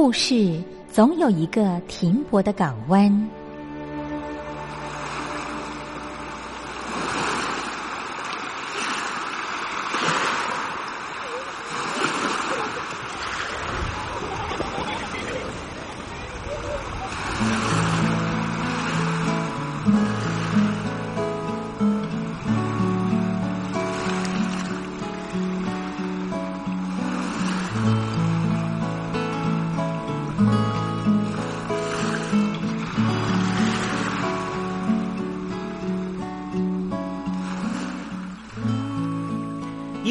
故事总有一个停泊的港湾。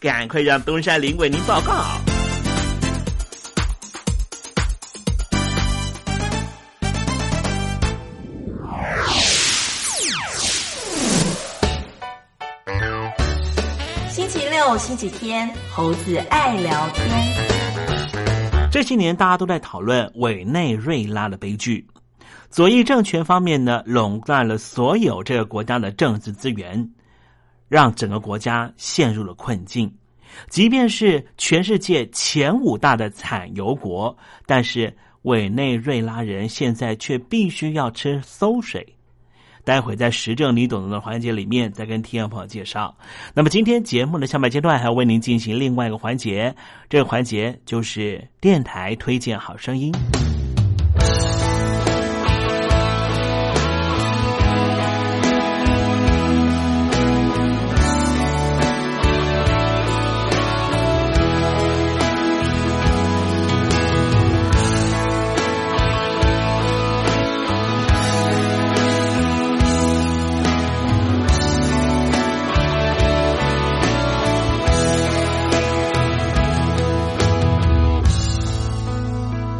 赶快让东山林为您报告。星期六、星期天，猴子爱聊天。这些年，大家都在讨论委内瑞拉的悲剧。左翼政权方面呢，垄断了所有这个国家的政治资源，让整个国家陷入了困境。即便是全世界前五大的产油国，但是委内瑞拉人现在却必须要吃馊水。待会在时政你懂得的环节里面，再跟听众朋友介绍。那么今天节目的下半阶段还要为您进行另外一个环节，这个环节就是电台推荐好声音。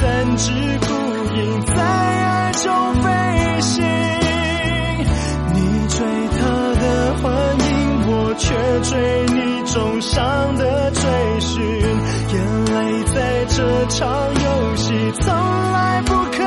三只孤鹰在爱中飞行，你追他的幻影，我却追你重伤的追寻。眼泪在这场游戏从来不肯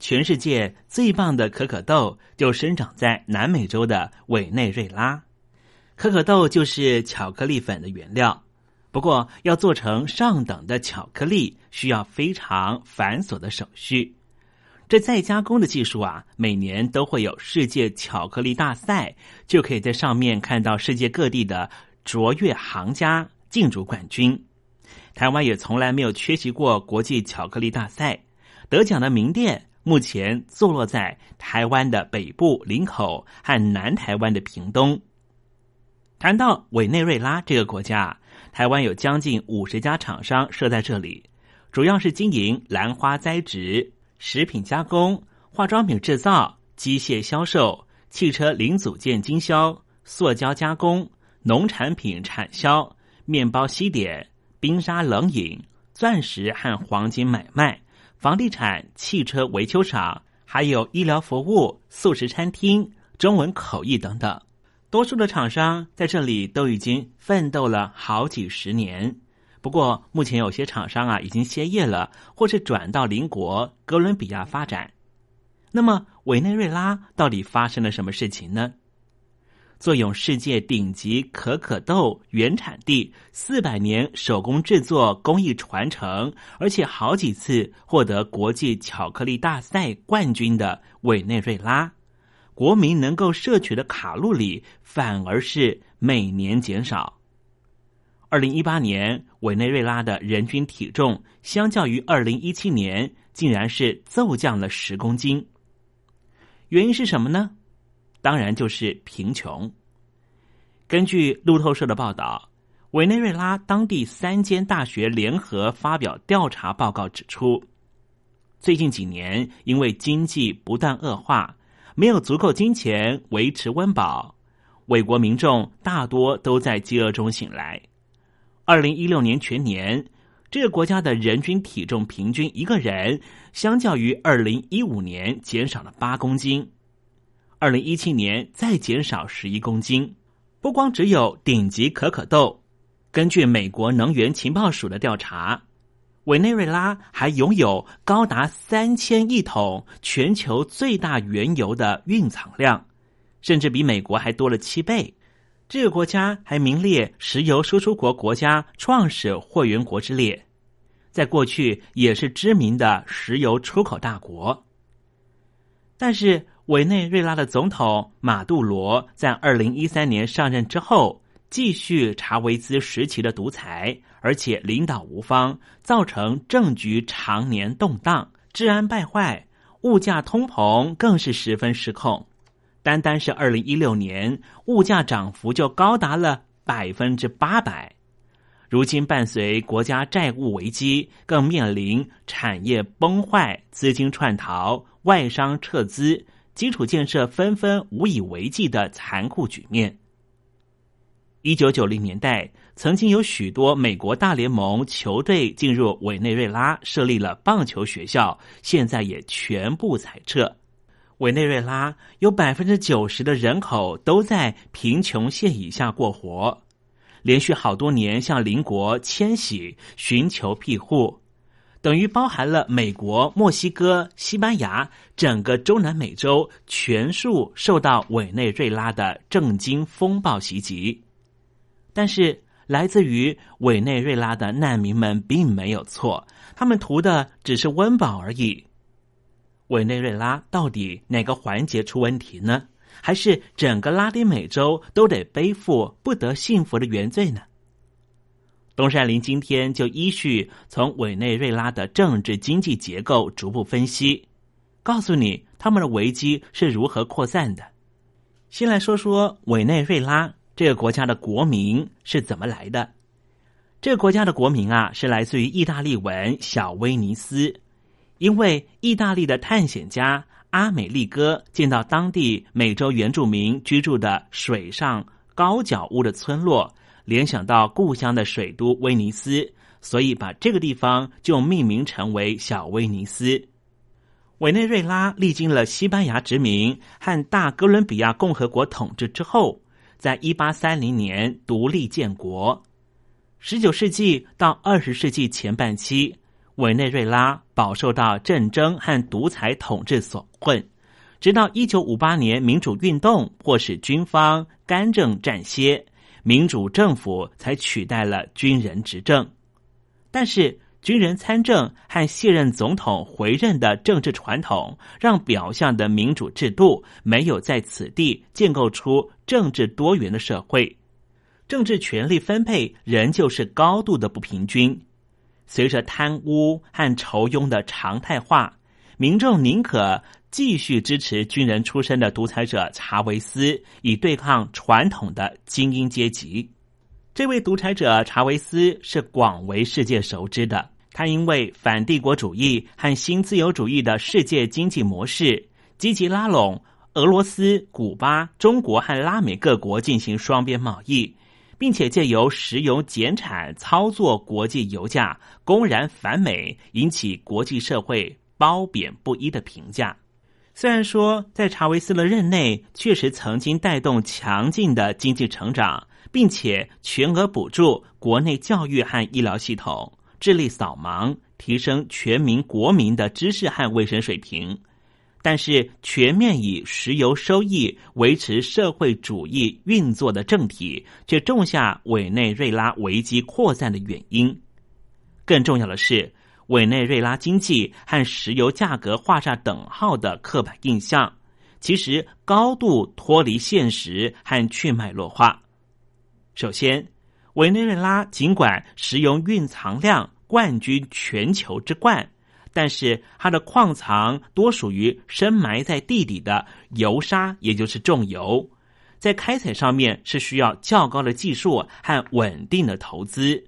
全世界最棒的可可豆就生长在南美洲的委内瑞拉。可可豆就是巧克力粉的原料，不过要做成上等的巧克力，需要非常繁琐的手续。这再加工的技术啊，每年都会有世界巧克力大赛，就可以在上面看到世界各地的卓越行家竞逐冠军。台湾也从来没有缺席过国际巧克力大赛，得奖的名店。目前坐落在台湾的北部林口和南台湾的屏东。谈到委内瑞拉这个国家，台湾有将近五十家厂商设在这里，主要是经营兰花栽植、食品加工、化妆品制造、机械销售、汽车零组件经销、塑胶加工、农产品产销、面包西点、冰沙冷饮、钻石和黄金买卖。房地产、汽车维修厂，还有医疗服务、素食餐厅、中文口译等等，多数的厂商在这里都已经奋斗了好几十年。不过，目前有些厂商啊已经歇业了，或是转到邻国哥伦比亚发展。那么，委内瑞拉到底发生了什么事情呢？坐拥世界顶级可可豆原产地、四百年手工制作工艺传承，而且好几次获得国际巧克力大赛冠军的委内瑞拉，国民能够摄取的卡路里反而是每年减少。二零一八年，委内瑞拉的人均体重相较于二零一七年，竟然是骤降了十公斤。原因是什么呢？当然就是贫穷。根据路透社的报道，委内瑞拉当地三间大学联合发表调查报告指出，最近几年因为经济不断恶化，没有足够金钱维持温饱，委国民众大多都在饥饿中醒来。二零一六年全年，这个国家的人均体重平均一个人，相较于二零一五年减少了八公斤。二零一七年再减少十一公斤，不光只有顶级可可豆。根据美国能源情报署的调查，委内瑞拉还拥有高达三千亿桶全球最大原油的蕴藏量，甚至比美国还多了七倍。这个国家还名列石油输出国国家创始会员国之列，在过去也是知名的石油出口大国。但是。委内瑞拉的总统马杜罗在二零一三年上任之后，继续查韦兹时期的独裁，而且领导无方，造成政局常年动荡，治安败坏，物价通膨更是十分失控。单单是二零一六年，物价涨幅就高达了百分之八百。如今伴随国家债务危机，更面临产业崩坏、资金串逃、外商撤资。基础建设纷纷无以为继的残酷局面。一九九零年代，曾经有许多美国大联盟球队进入委内瑞拉设立了棒球学校，现在也全部裁撤。委内瑞拉有百分之九十的人口都在贫穷线以下过活，连续好多年向邻国迁徙，寻求庇护。等于包含了美国、墨西哥、西班牙，整个中南美洲全数受到委内瑞拉的政经风暴袭击。但是，来自于委内瑞拉的难民们并没有错，他们图的只是温饱而已。委内瑞拉到底哪个环节出问题呢？还是整个拉丁美洲都得背负不得幸福的原罪呢？东山林今天就依序从委内瑞拉的政治经济结构逐步分析，告诉你他们的危机是如何扩散的。先来说说委内瑞拉这个国家的国名是怎么来的。这个国家的国名啊，是来自于意大利文“小威尼斯”，因为意大利的探险家阿美利哥见到当地美洲原住民居住的水上高脚屋的村落，联想到故乡的水都威尼斯，所以把这个地方就命名成为小威尼斯。委内瑞拉历经了西班牙殖民和大哥伦比亚共和国统治之后，在一八三零年独立建国。十九世纪到二十世纪前半期，委内瑞拉饱受到战争和独裁统治所困，直到一九五八年民主运动迫使军方干政暂歇，民主政府才取代了军人执政。但是，军人参政和卸任总统回任的政治传统，让表象的民主制度没有在此地建构出政治多元的社会。政治权力分配仍旧是高度的不平均。随着贪污和仇庸的常态化，民众宁可继续支持军人出身的独裁者查韦斯，以对抗传统的精英阶级。这位独裁者查韦斯是广为世界熟知的。他因为反帝国主义和新自由主义的世界经济模式，积极拉拢俄罗斯、古巴、中国和拉美各国进行双边贸易。并且借由石油减产操作国际油价，公然反美，引起国际社会褒贬不一的评价。虽然说在查韦斯的任内，确实曾经带动强劲的经济成长，并且全额补助国内教育和医疗系统，致力扫盲，提升全民国民的知识和卫生水平。但是，全面以石油收益维持社会主义运作的政体，却种下委内瑞拉危机扩散的原因。更重要的是，委内瑞拉经济和石油价格画上等号的刻板印象，其实高度脱离现实和去脉络化。首先，委内瑞拉尽管石油蕴藏量冠军全球之冠。但是它的矿藏多属于深埋在地底的油砂，也就是重油，在开采上面是需要较高的技术和稳定的投资。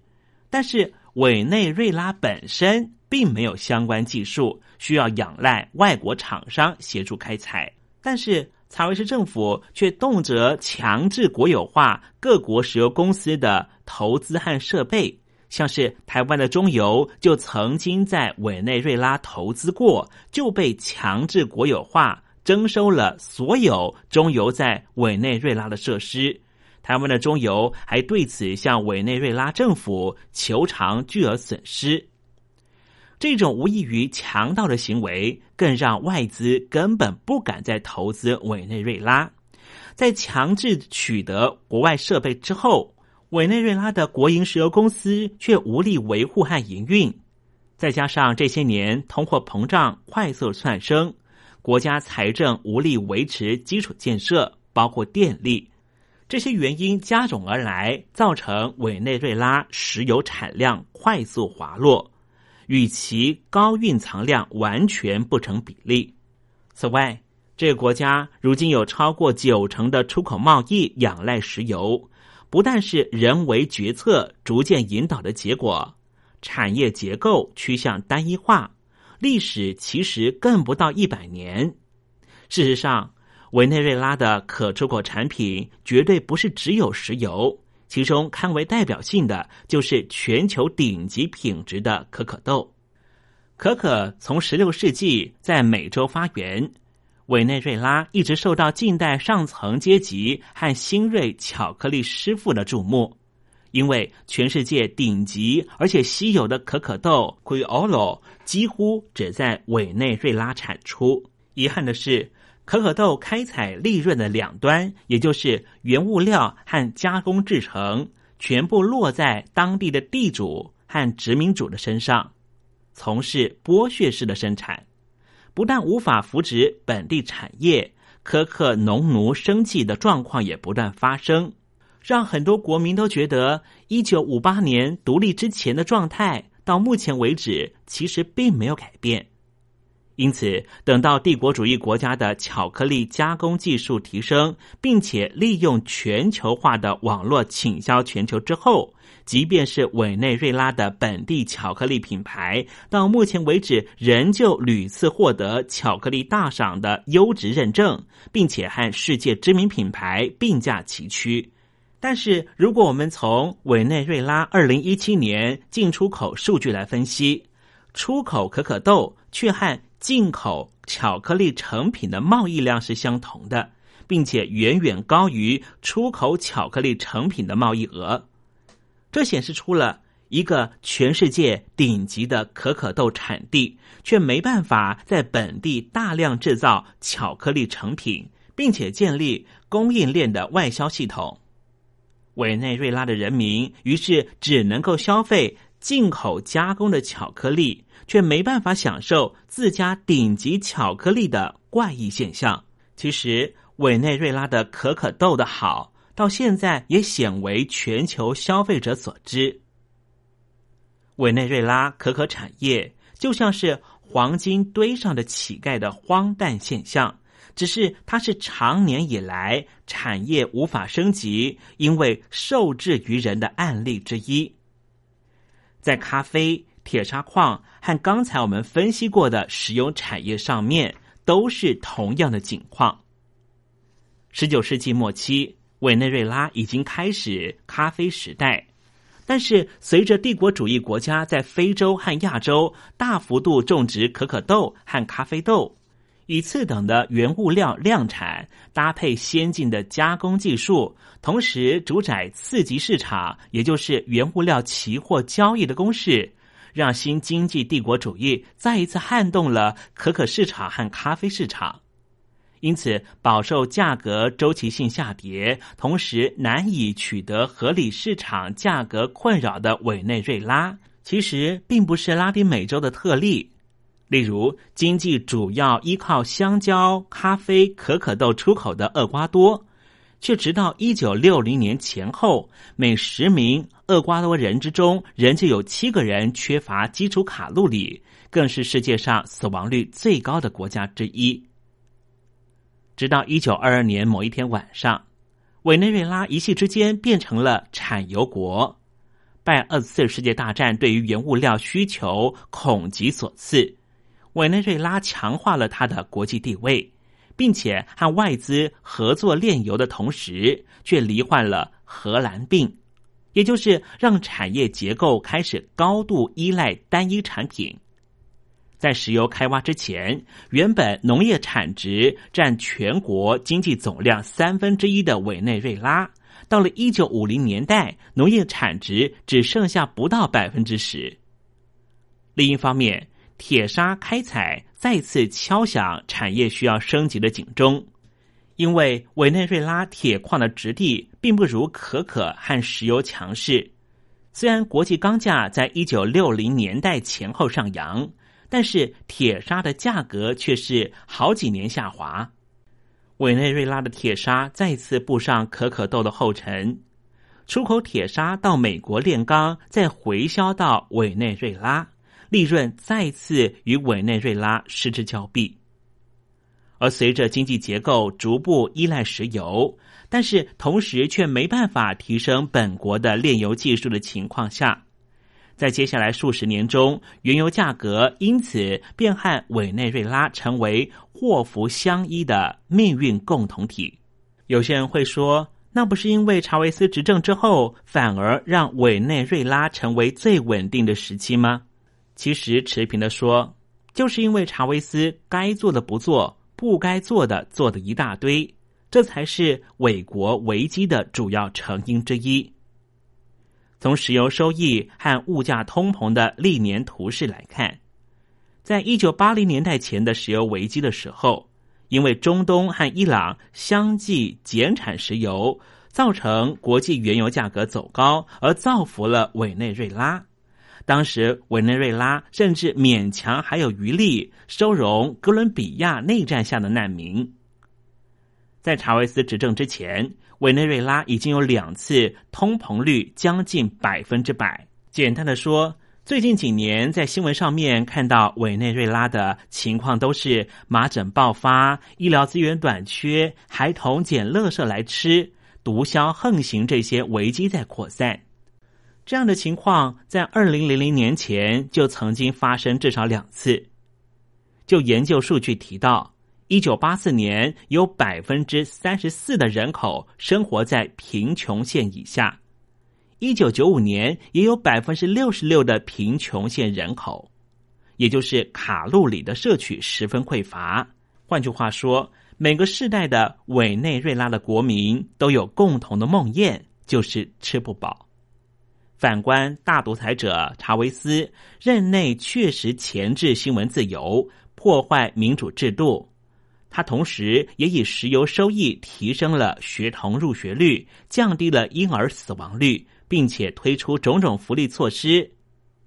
但是委内瑞拉本身并没有相关技术，需要仰赖外国厂商协助开采。但是查韦斯政府却动辄强制国有化各国石油公司的投资和设备。像是台湾的中油就曾经在委内瑞拉投资过，就被强制国有化，征收了所有中油在委内瑞拉的设施。台湾的中油还对此向委内瑞拉政府求偿巨额损失。这种无异于强盗的行为，更让外资根本不敢再投资委内瑞拉。在强制取得国外设备之后。委内瑞拉的国营石油公司却无力维护和营运，再加上这些年通货膨胀快速窜升，国家财政无力维持基础建设，包括电力，这些原因加总而来，造成委内瑞拉石油产量快速滑落，与其高蕴藏量完全不成比例。此外，这个国家如今有超过九成的出口贸易仰赖石油。不但是人为决策逐渐引导的结果，产业结构趋向单一化，历史其实更不到一百年。事实上，委内瑞拉的可出口产品绝对不是只有石油，其中堪为代表性的就是全球顶级品质的可可豆。可可从十六世纪在美洲发源。委内瑞拉一直受到近代上层阶级和新锐巧克力师傅的注目，因为全世界顶级而且稀有的可可豆 Criollo 几乎只在委内瑞拉产出。遗憾的是，可可豆开采利润的两端，也就是原物料和加工制成，全部落在当地的地主和殖民主的身上，从事剥削式的生产。不但无法扶植本地产业，苛刻农奴生计的状况也不断发生，让很多国民都觉得，一九五八年独立之前的状态，到目前为止其实并没有改变。因此，等到帝国主义国家的巧克力加工技术提升，并且利用全球化的网络倾销全球之后，即便是委内瑞拉的本地巧克力品牌，到目前为止仍旧屡次获得巧克力大赏的优质认证，并且和世界知名品牌并驾齐驱。但是，如果我们从委内瑞拉二零一七年进出口数据来分析，出口可可豆却和进口巧克力成品的贸易量是相同的，并且远远高于出口巧克力成品的贸易额。这显示出了一个全世界顶级的可可豆产地，却没办法在本地大量制造巧克力成品，并且建立供应链的外销系统。委内瑞拉的人民于是只能够消费进口加工的巧克力。却没办法享受自家顶级巧克力的怪异现象。其实，委内瑞拉的可可豆的好，到现在也鲜为全球消费者所知。委内瑞拉可可产业就像是黄金堆上的乞丐的荒诞现象，只是它是长年以来产业无法升级，因为受制于人的案例之一。在咖啡。铁砂矿和刚才我们分析过的石油产业上面都是同样的景况。十九世纪末期，委内瑞拉已经开始咖啡时代，但是随着帝国主义国家在非洲和亚洲大幅度种植可可豆和咖啡豆，以次等的原物料量产，搭配先进的加工技术，同时主宰次级市场，也就是原物料期货交易的公式。让新经济帝国主义再一次撼动了可可市场和咖啡市场，因此饱受价格周期性下跌，同时难以取得合理市场价格困扰的委内瑞拉，其实并不是拉丁美洲的特例。例如，经济主要依靠香蕉、咖啡、可可豆出口的厄瓜多。却直到一九六零年前后，每十名厄瓜多人之中，仍旧有七个人缺乏基础卡路里，更是世界上死亡率最高的国家之一。直到一九二二年某一天晚上，委内瑞拉一夕之间变成了产油国。拜二次世界大战对于原物料需求恐急所赐，委内瑞拉强化了它的国际地位。并且和外资合作炼油的同时，却罹患了荷兰病，也就是让产业结构开始高度依赖单一产品。在石油开挖之前，原本农业产值占全国经济总量三分之一的委内瑞拉，到了一九五零年代，农业产值只剩下不到百分之十。另一方面，铁砂开采再次敲响产业需要升级的警钟，因为委内瑞拉铁矿的质地并不如可可和石油强势。虽然国际钢价在一九六零年代前后上扬，但是铁砂的价格却是好几年下滑。委内瑞拉的铁砂再次步上可可豆的后尘，出口铁砂到美国炼钢，再回销到委内瑞拉。利润再次与委内瑞拉失之交臂，而随着经济结构逐步依赖石油，但是同时却没办法提升本国的炼油技术的情况下，在接下来数十年中，原油价格因此便和委内瑞拉成为祸福相依的命运共同体。有些人会说，那不是因为查韦斯执政之后，反而让委内瑞拉成为最稳定的时期吗？其实持平的说，就是因为查韦斯该做的不做，不该做的做的一大堆，这才是伪国危机的主要成因之一。从石油收益和物价通膨的历年图示来看，在一九八零年代前的石油危机的时候，因为中东和伊朗相继减产石油，造成国际原油价格走高，而造福了委内瑞拉。当时委内瑞拉甚至勉强还有余力收容哥伦比亚内战下的难民。在查韦斯执政之前，委内瑞拉已经有两次通膨率将近百分之百。简单的说，最近几年在新闻上面看到委内瑞拉的情况都是麻疹爆发、医疗资源短缺、孩童捡垃圾来吃、毒枭横行这些危机在扩散。这样的情况在二零零零年前就曾经发生至少两次。就研究数据提到，一九八四年有百分之三十四的人口生活在贫穷线以下，一九九五年也有百分之六十六的贫穷线人口，也就是卡路里的摄取十分匮乏。换句话说，每个世代的委内瑞拉的国民都有共同的梦魇，就是吃不饱。反观大独裁者查韦斯任内，确实钳制新闻自由，破坏民主制度。他同时也以石油收益提升了学童入学率，降低了婴儿死亡率，并且推出种种福利措施。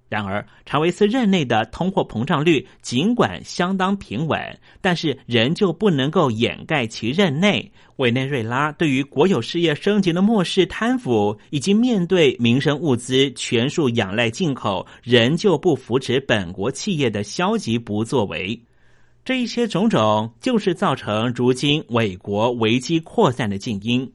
然而，查韦斯任内的通货膨胀率尽管相当平稳，但是仍旧不能够掩盖其任内委内瑞拉对于国有事业升级的漠视、贪腐，以及面对民生物资全数仰赖进口，仍旧不扶持本国企业的消极不作为。这一些种种，就是造成如今伪国危机扩散的静因。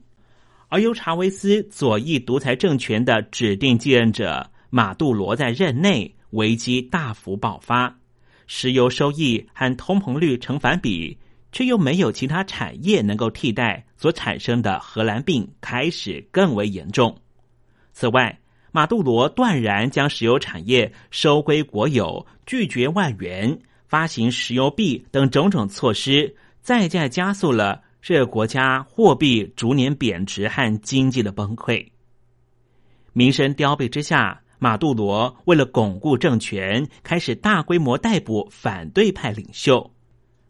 而由查韦斯左翼独裁政权的指定继任者。马杜罗在任内危机大幅爆发，石油收益和通膨率成反比，却又没有其他产业能够替代，所产生的荷兰病开始更为严重。此外，马杜罗断然将石油产业收归国有，拒绝外援，发行石油币等种种措施，再再加速了这个国家货币逐年贬值和经济的崩溃。民生凋敝之下。马杜罗为了巩固政权，开始大规模逮捕反对派领袖，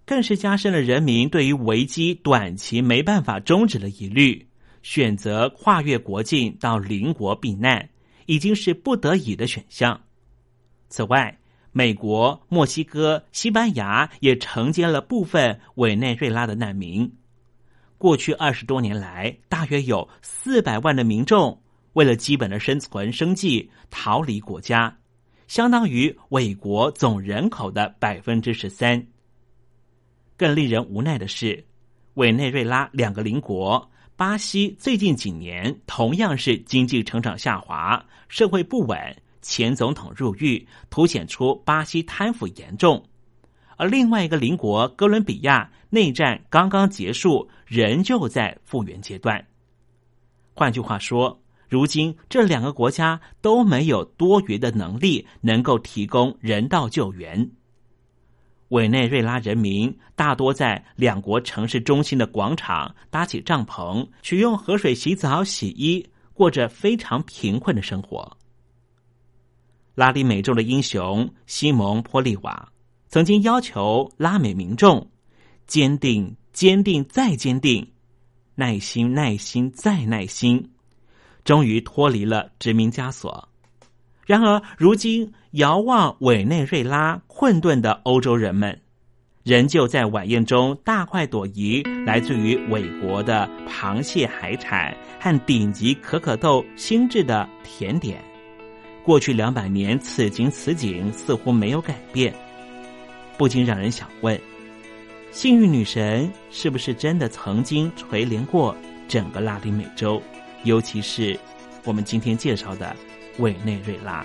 更是加深了人民对于危机短期没办法终止的疑虑，选择跨越国境到邻国避难，已经是不得已的选项。此外，美国、墨西哥、西班牙也承接了部分委内瑞拉的难民。过去二十多年来，大约有四百万的民众。为了基本的生存生计，逃离国家，相当于伪国总人口的百分之十三。更令人无奈的是，委内瑞拉两个邻国巴西最近几年同样是经济成长下滑，社会不稳，前总统入狱，凸显出巴西贪腐严重。而另外一个邻国哥伦比亚内战刚刚结束，仍旧在复原阶段。换句话说。如今，这两个国家都没有多余的能力能够提供人道救援。委内瑞拉人民大多在两国城市中心的广场搭起帐篷，取用河水洗澡、洗衣，过着非常贫困的生活。拉丁美洲的英雄西蒙·波利瓦曾经要求拉美民众坚定、坚定再坚定，耐心、耐心再耐心。终于脱离了殖民枷锁。然而，如今遥望委内瑞拉困顿的欧洲人们，仍旧在晚宴中大快朵颐，来自于伟国的螃蟹海产和顶级可可豆精致的甜点。过去两百年，此情此景似乎没有改变，不禁让人想问：幸运女神是不是真的曾经垂怜过整个拉丁美洲？尤其是我们今天介绍的委内瑞拉。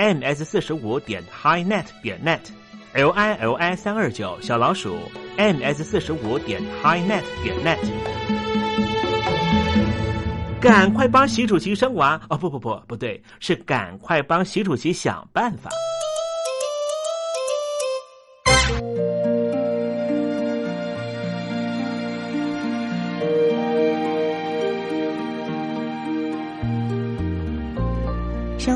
Ms 四十五点 highnet 点 net，l i l i 三二九小老鼠 ms 四十五点 highnet 点 net，赶快帮习主席生娃哦！不不不，不对，是赶快帮习主席想办法。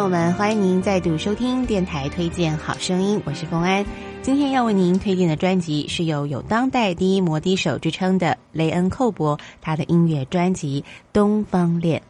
朋友们，欢迎您再度收听电台推荐好声音，我是冯安。今天要为您推荐的专辑是由有当代第一摩笛手之称的雷恩·寇博，他的音乐专辑《东方恋》。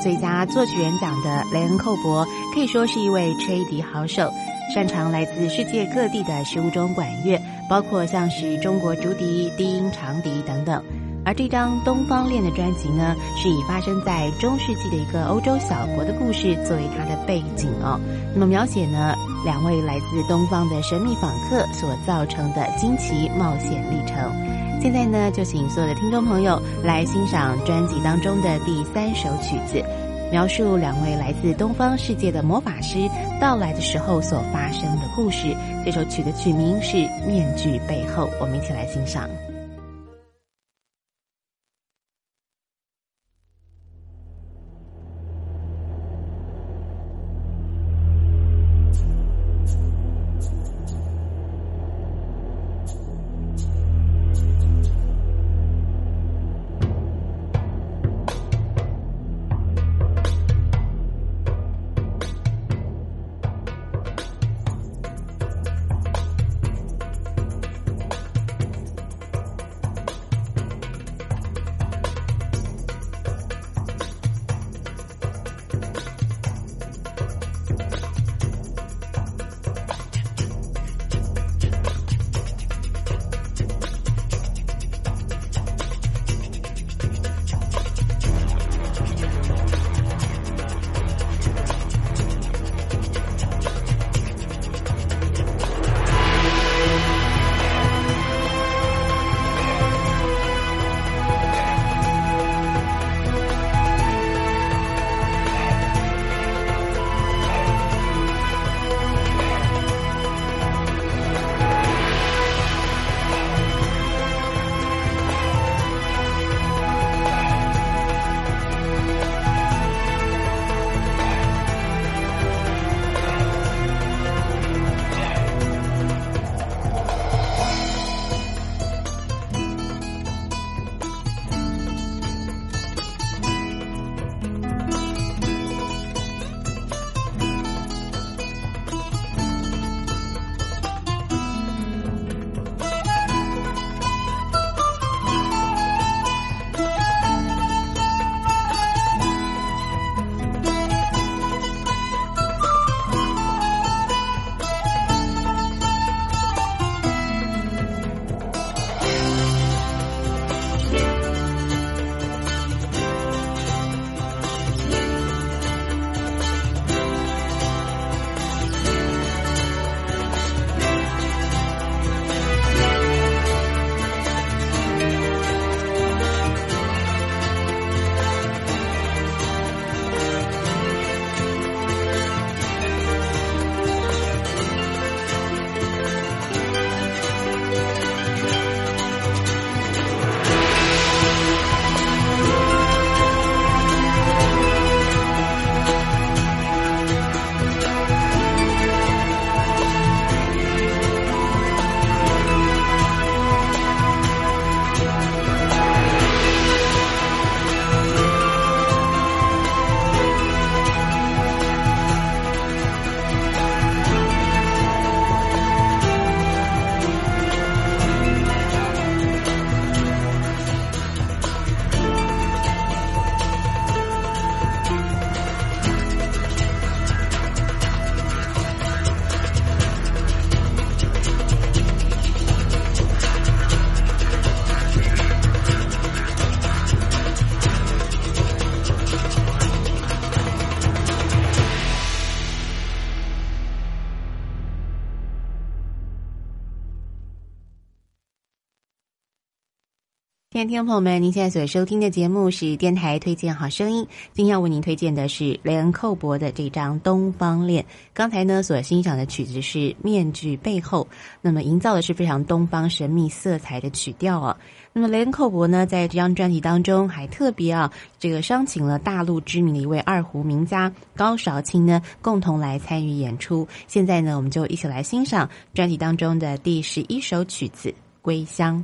最佳作曲人奖的雷恩·寇伯可以说是一位吹笛好手，擅长来自世界各地的十五种管乐，包括像是中国竹笛、低音长笛等等。而这张《东方恋》的专辑呢，是以发生在中世纪的一个欧洲小国的故事作为它的背景哦。那么描写呢，两位来自东方的神秘访客所造成的惊奇冒险历程。现在呢，就请所有的听众朋友来欣赏专辑当中的第三首曲子，描述两位来自东方世界的魔法师到来的时候所发生的故事。这首曲的曲名是《面具背后》，我们一起来欣赏。听众朋友们，您现在所收听的节目是电台推荐好声音。今天要为您推荐的是雷恩·寇伯的这张《东方恋》。刚才呢，所欣赏的曲子是《面具背后》，那么营造的是非常东方神秘色彩的曲调哦。那么雷恩·寇伯呢，在这张专辑当中还特别啊，这个商请了大陆知名的一位二胡名家高韶清呢，共同来参与演出。现在呢，我们就一起来欣赏专辑当中的第十一首曲子《归乡》。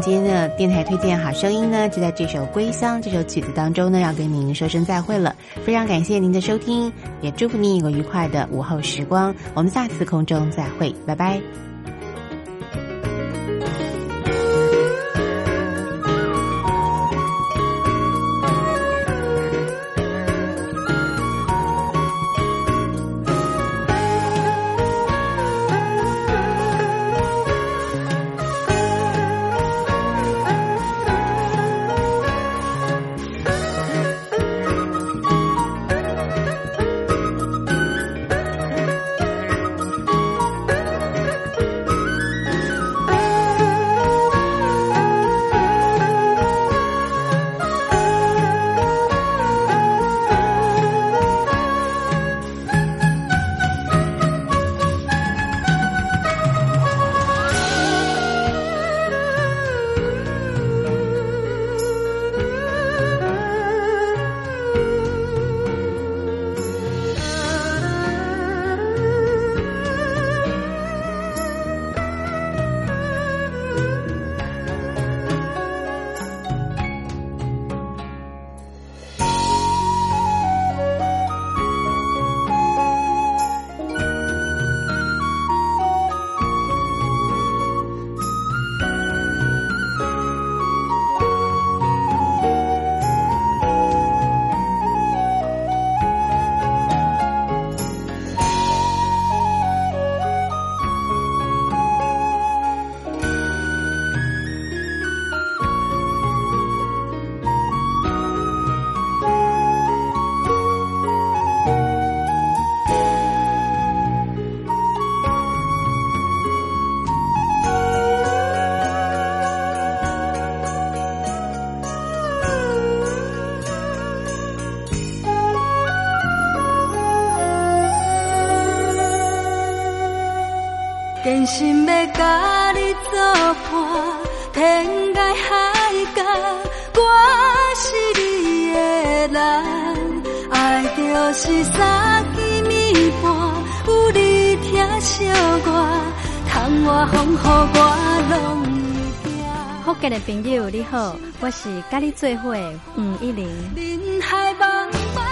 今天的电台推荐好声音呢，就在这首《归乡》这首曲子当中呢，要跟您说声再会了。非常感谢您的收听，也祝福您有个愉快的午后时光。我们下次空中再会，拜拜。甲你作伴，天涯海角，我是你的人。爱就是三更暝半，有你听惜我，窗外风雨我拢。福建的朋友你好，我是甲你做伙吴一玲。人海茫茫。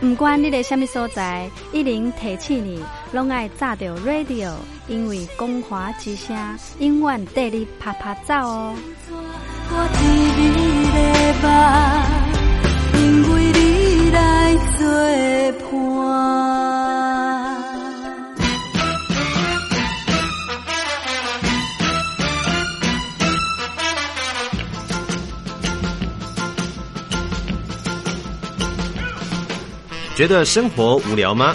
不管你在什么所在，一零提起你，拢爱炸着 radio，因为光华之声永远带你啪啪走哦。因为你来作伴。觉得生活无聊吗？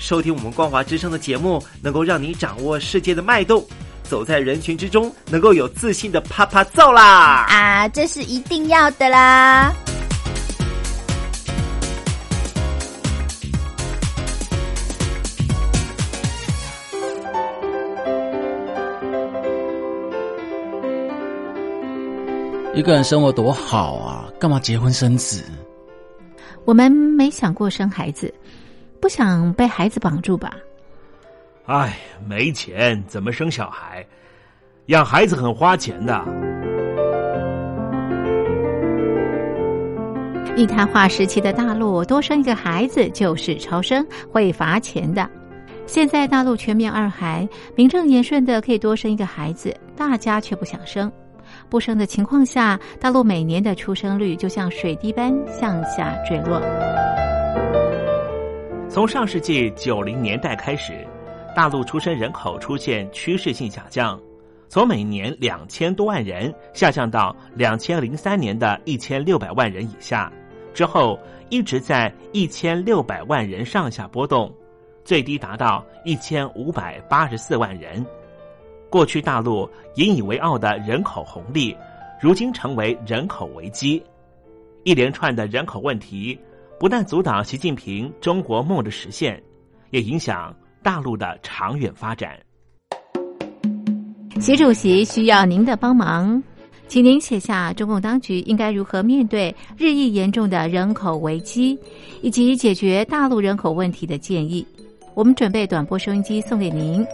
收听我们光华之声的节目，能够让你掌握世界的脉动，走在人群之中，能够有自信的啪啪照啦！啊，这是一定要的啦！一个人生活多好啊，干嘛结婚生子？我们没想过生孩子，不想被孩子绑住吧？哎，没钱怎么生小孩？养孩子很花钱的。一谈话时期的大陆，多生一个孩子就是超生，会罚钱的。现在大陆全面二孩，名正言顺的可以多生一个孩子，大家却不想生。不生的情况下，大陆每年的出生率就像水滴般向下坠落。从上世纪九零年代开始，大陆出生人口出现趋势性下降，从每年两千多万人下降到两千零三年的一千六百万人以下，之后一直在一千六百万人上下波动，最低达到一千五百八十四万人。过去大陆引以为傲的人口红利，如今成为人口危机。一连串的人口问题，不但阻挡习近平中国梦的实现，也影响大陆的长远发展。习主席需要您的帮忙，请您写下中共当局应该如何面对日益严重的人口危机，以及解决大陆人口问题的建议。我们准备短波收音机送给您。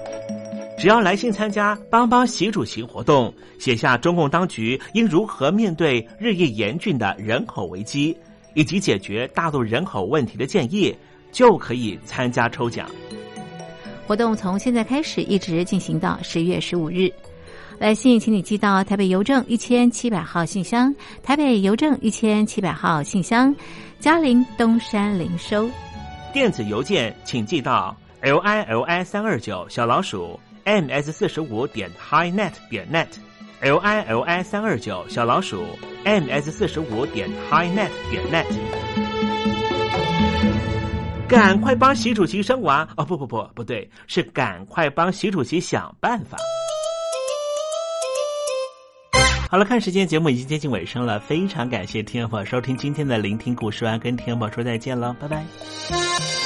只要来信参加“帮帮习主席”活动，写下中共当局应如何面对日益严峻的人口危机，以及解决大陆人口问题的建议，就可以参加抽奖。活动从现在开始一直进行到十月十五日。来信请你寄到台北邮政一千七百号信箱，台北邮政一千七百号信箱，嘉陵东山零收。电子邮件请寄到 l i l i 三二九小老鼠。ms 四十五点 highnet 点 l i l i 三二九小老鼠 ms 四十五点 highnet 点 net，赶快帮习主席生娃哦！不不不，不对，是赶快帮习主席想办法。好了，看时间，节目已经接近尾声了，非常感谢天宝收听今天的聆听故事，跟天宝说再见了，拜拜。